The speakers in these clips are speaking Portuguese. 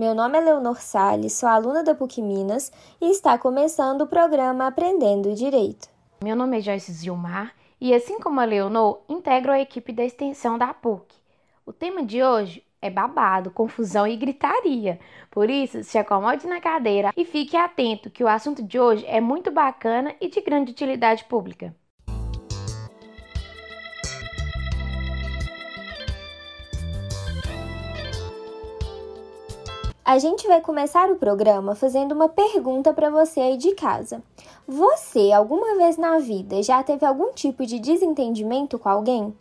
Meu nome é Leonor Salles, sou aluna da PUC Minas e está começando o programa Aprendendo Direito. Meu nome é Joyce Gilmar e, assim como a Leonor, integro a equipe da extensão da PUC. O tema de hoje é babado, confusão e gritaria. Por isso, se acomode na cadeira e fique atento que o assunto de hoje é muito bacana e de grande utilidade pública. A gente vai começar o programa fazendo uma pergunta para você aí de casa. Você, alguma vez na vida, já teve algum tipo de desentendimento com alguém?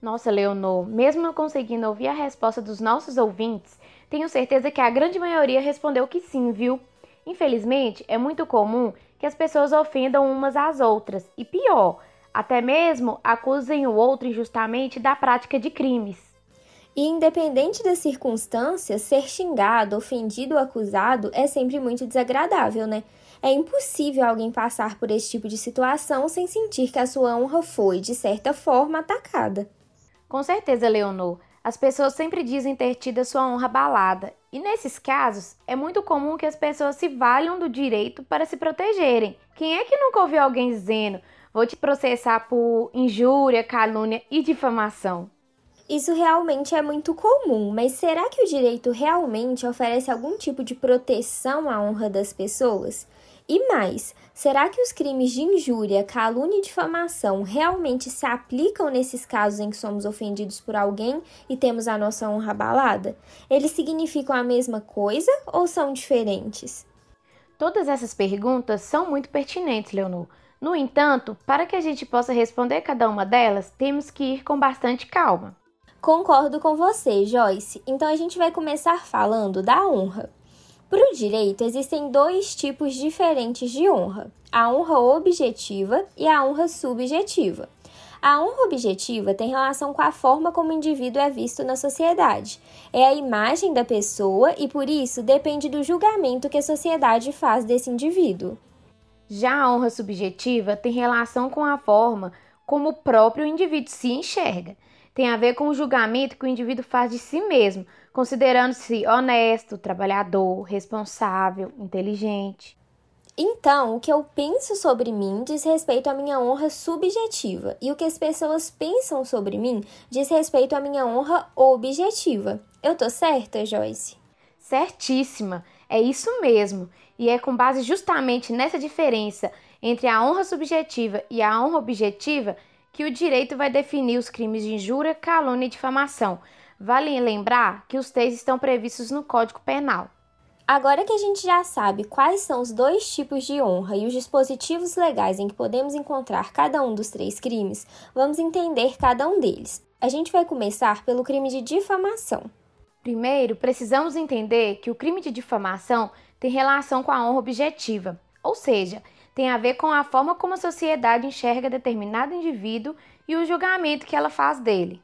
Nossa, Leonor, mesmo não conseguindo ouvir a resposta dos nossos ouvintes, tenho certeza que a grande maioria respondeu que sim, viu? Infelizmente, é muito comum que as pessoas ofendam umas às outras e, pior, até mesmo acusem o outro injustamente da prática de crimes. E independente das circunstâncias, ser xingado, ofendido ou acusado é sempre muito desagradável, né? É impossível alguém passar por esse tipo de situação sem sentir que a sua honra foi, de certa forma, atacada. Com certeza, Leonor. As pessoas sempre dizem ter tido a sua honra abalada, e nesses casos é muito comum que as pessoas se valham do direito para se protegerem. Quem é que nunca ouviu alguém dizendo: vou te processar por injúria, calúnia e difamação? Isso realmente é muito comum, mas será que o direito realmente oferece algum tipo de proteção à honra das pessoas? E mais, será que os crimes de injúria, calúnia e difamação realmente se aplicam nesses casos em que somos ofendidos por alguém e temos a nossa honra abalada? Eles significam a mesma coisa ou são diferentes? Todas essas perguntas são muito pertinentes, Leonor. No entanto, para que a gente possa responder cada uma delas, temos que ir com bastante calma. Concordo com você, Joyce. Então a gente vai começar falando da honra. Para o direito, existem dois tipos diferentes de honra: a honra objetiva e a honra subjetiva. A honra objetiva tem relação com a forma como o indivíduo é visto na sociedade. É a imagem da pessoa e, por isso, depende do julgamento que a sociedade faz desse indivíduo. Já a honra subjetiva tem relação com a forma como o próprio indivíduo se enxerga tem a ver com o julgamento que o indivíduo faz de si mesmo, considerando-se honesto, trabalhador, responsável, inteligente. Então, o que eu penso sobre mim diz respeito à minha honra subjetiva, e o que as pessoas pensam sobre mim diz respeito à minha honra objetiva. Eu tô certa, Joyce? Certíssima, é isso mesmo. E é com base justamente nessa diferença entre a honra subjetiva e a honra objetiva que o direito vai definir os crimes de injúria, calúnia e difamação. Vale lembrar que os três estão previstos no Código Penal. Agora que a gente já sabe quais são os dois tipos de honra e os dispositivos legais em que podemos encontrar cada um dos três crimes, vamos entender cada um deles. A gente vai começar pelo crime de difamação. Primeiro, precisamos entender que o crime de difamação tem relação com a honra objetiva, ou seja, tem a ver com a forma como a sociedade enxerga determinado indivíduo e o julgamento que ela faz dele.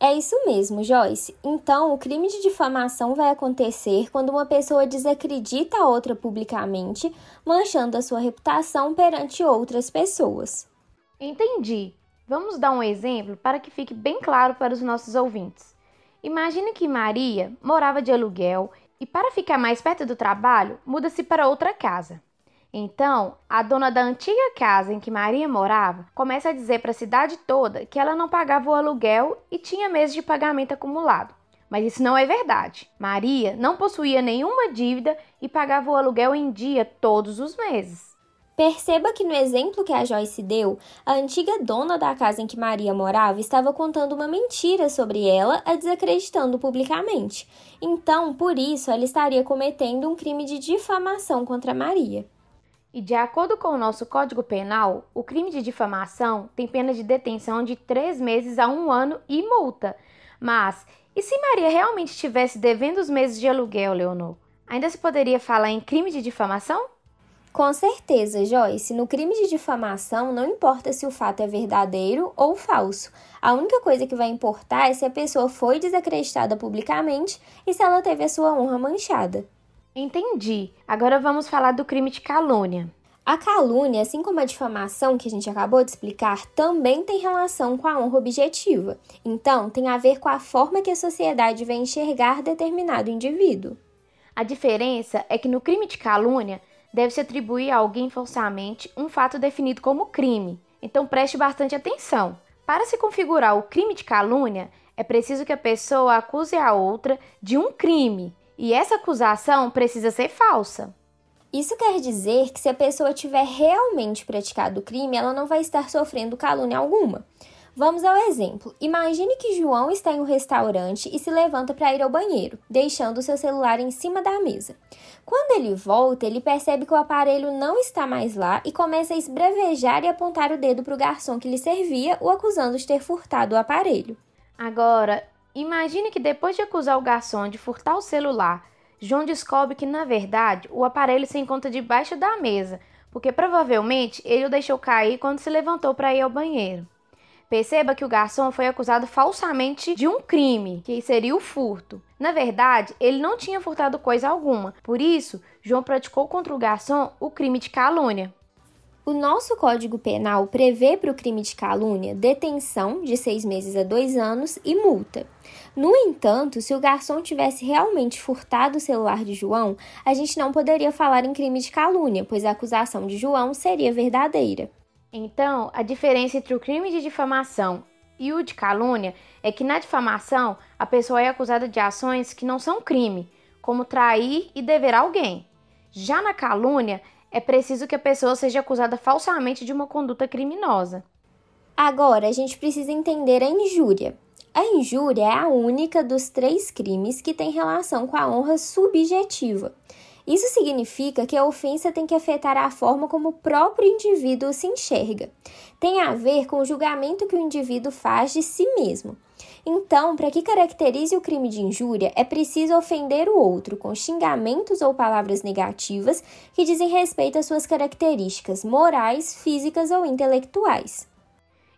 É isso mesmo, Joyce. Então, o crime de difamação vai acontecer quando uma pessoa desacredita a outra publicamente, manchando a sua reputação perante outras pessoas. Entendi. Vamos dar um exemplo para que fique bem claro para os nossos ouvintes. Imagine que Maria morava de aluguel e, para ficar mais perto do trabalho, muda-se para outra casa. Então, a dona da antiga casa em que Maria morava começa a dizer para a cidade toda que ela não pagava o aluguel e tinha meses de pagamento acumulado. Mas isso não é verdade. Maria não possuía nenhuma dívida e pagava o aluguel em dia todos os meses. Perceba que no exemplo que a Joyce deu, a antiga dona da casa em que Maria morava estava contando uma mentira sobre ela, a desacreditando publicamente. Então, por isso, ela estaria cometendo um crime de difamação contra Maria. E de acordo com o nosso Código Penal, o crime de difamação tem pena de detenção de três meses a um ano e multa. Mas, e se Maria realmente estivesse devendo os meses de aluguel, Leonor? Ainda se poderia falar em crime de difamação? Com certeza, Joyce. No crime de difamação, não importa se o fato é verdadeiro ou falso. A única coisa que vai importar é se a pessoa foi desacreditada publicamente e se ela teve a sua honra manchada. Entendi. Agora vamos falar do crime de calúnia. A calúnia, assim como a difamação que a gente acabou de explicar, também tem relação com a honra objetiva. Então, tem a ver com a forma que a sociedade vai enxergar determinado indivíduo. A diferença é que no crime de calúnia deve-se atribuir a alguém falsamente um fato definido como crime. Então preste bastante atenção. Para se configurar o crime de calúnia, é preciso que a pessoa acuse a outra de um crime, e essa acusação precisa ser falsa. Isso quer dizer que se a pessoa tiver realmente praticado o crime, ela não vai estar sofrendo calúnia alguma. Vamos ao exemplo. Imagine que João está em um restaurante e se levanta para ir ao banheiro, deixando seu celular em cima da mesa. Quando ele volta, ele percebe que o aparelho não está mais lá e começa a esbravejar e apontar o dedo para o garçom que lhe servia, o acusando de ter furtado o aparelho. Agora, imagine que depois de acusar o garçom de furtar o celular, João descobre que, na verdade, o aparelho se encontra debaixo da mesa, porque provavelmente ele o deixou cair quando se levantou para ir ao banheiro. Perceba que o garçom foi acusado falsamente de um crime, que seria o furto. Na verdade, ele não tinha furtado coisa alguma. Por isso, João praticou contra o garçom o crime de calúnia. O nosso Código Penal prevê para o crime de calúnia detenção de seis meses a dois anos e multa. No entanto, se o garçom tivesse realmente furtado o celular de João, a gente não poderia falar em crime de calúnia, pois a acusação de João seria verdadeira. Então, a diferença entre o crime de difamação e o de calúnia é que na difamação a pessoa é acusada de ações que não são crime, como trair e dever alguém. Já na calúnia, é preciso que a pessoa seja acusada falsamente de uma conduta criminosa. Agora, a gente precisa entender a injúria. A injúria é a única dos três crimes que tem relação com a honra subjetiva. Isso significa que a ofensa tem que afetar a forma como o próprio indivíduo se enxerga. Tem a ver com o julgamento que o indivíduo faz de si mesmo. Então, para que caracterize o crime de injúria, é preciso ofender o outro com xingamentos ou palavras negativas que dizem respeito às suas características morais, físicas ou intelectuais.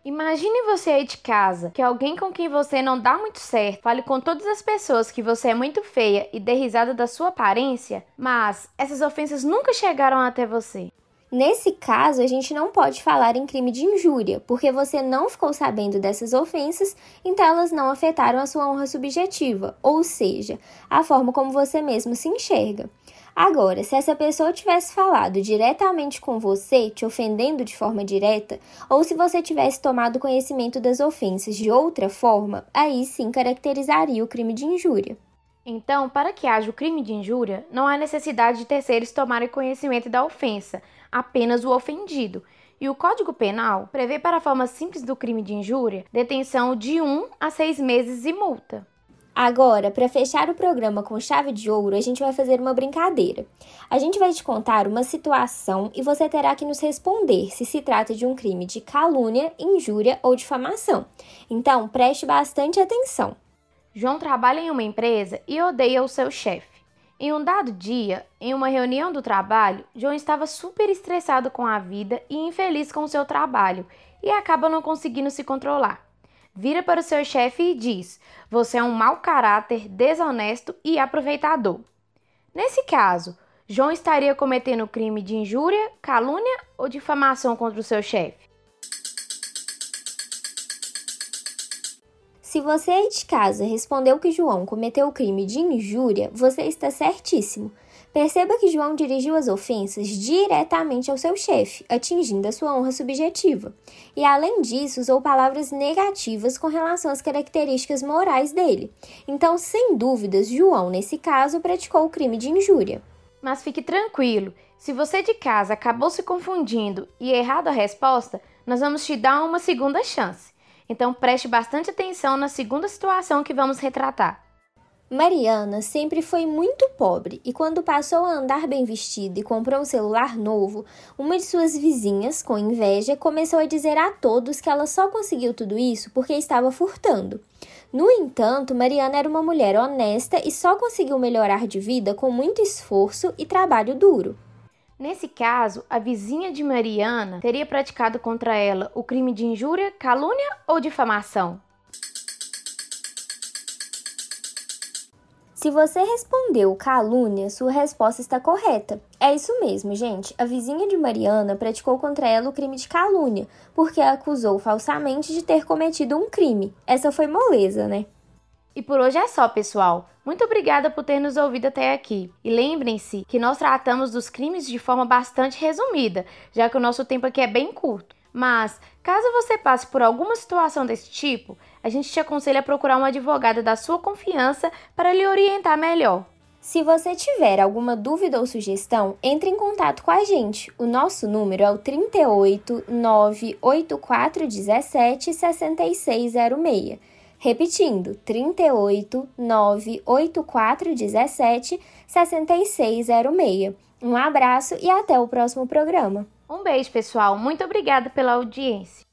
Imagine você aí de casa, que alguém com quem você não dá muito certo fale com todas as pessoas que você é muito feia e dê risada da sua aparência, mas essas ofensas nunca chegaram até você. Nesse caso, a gente não pode falar em crime de injúria, porque você não ficou sabendo dessas ofensas, então elas não afetaram a sua honra subjetiva, ou seja, a forma como você mesmo se enxerga. Agora, se essa pessoa tivesse falado diretamente com você, te ofendendo de forma direta, ou se você tivesse tomado conhecimento das ofensas de outra forma, aí sim caracterizaria o crime de injúria. Então, para que haja o crime de injúria, não há necessidade de terceiros tomarem conhecimento da ofensa, apenas o ofendido. E o Código Penal prevê para a forma simples do crime de injúria detenção de 1 a 6 meses e multa. Agora, para fechar o programa com chave de ouro, a gente vai fazer uma brincadeira. A gente vai te contar uma situação e você terá que nos responder se se trata de um crime de calúnia, injúria ou difamação. Então, preste bastante atenção. João trabalha em uma empresa e odeia o seu chefe. Em um dado dia, em uma reunião do trabalho, João estava super estressado com a vida e infeliz com o seu trabalho e acaba não conseguindo se controlar vira para o seu chefe e diz: Você é um mau caráter, desonesto e aproveitador. Nesse caso, João estaria cometendo crime de injúria, calúnia ou difamação contra o seu chefe? Se você aí de casa respondeu que João cometeu o crime de injúria, você está certíssimo. Perceba que João dirigiu as ofensas diretamente ao seu chefe, atingindo a sua honra subjetiva. E além disso, usou palavras negativas com relação às características morais dele. Então, sem dúvidas, João, nesse caso, praticou o crime de injúria. Mas fique tranquilo, se você de casa acabou se confundindo e errado a resposta, nós vamos te dar uma segunda chance. Então preste bastante atenção na segunda situação que vamos retratar. Mariana sempre foi muito pobre e, quando passou a andar bem vestida e comprou um celular novo, uma de suas vizinhas, com inveja, começou a dizer a todos que ela só conseguiu tudo isso porque estava furtando. No entanto, Mariana era uma mulher honesta e só conseguiu melhorar de vida com muito esforço e trabalho duro. Nesse caso, a vizinha de Mariana teria praticado contra ela o crime de injúria, calúnia ou difamação? Se você respondeu calúnia, sua resposta está correta. É isso mesmo, gente. A vizinha de Mariana praticou contra ela o crime de calúnia, porque a acusou falsamente de ter cometido um crime. Essa foi moleza, né? E por hoje é só, pessoal. Muito obrigada por ter nos ouvido até aqui. E lembrem-se que nós tratamos dos crimes de forma bastante resumida, já que o nosso tempo aqui é bem curto. Mas, caso você passe por alguma situação desse tipo, a gente te aconselha a procurar um advogado da sua confiança para lhe orientar melhor. Se você tiver alguma dúvida ou sugestão, entre em contato com a gente. O nosso número é o 38 98417 6606. Repetindo, 38 98417 6606. Um abraço e até o próximo programa. Um beijo, pessoal. Muito obrigada pela audiência.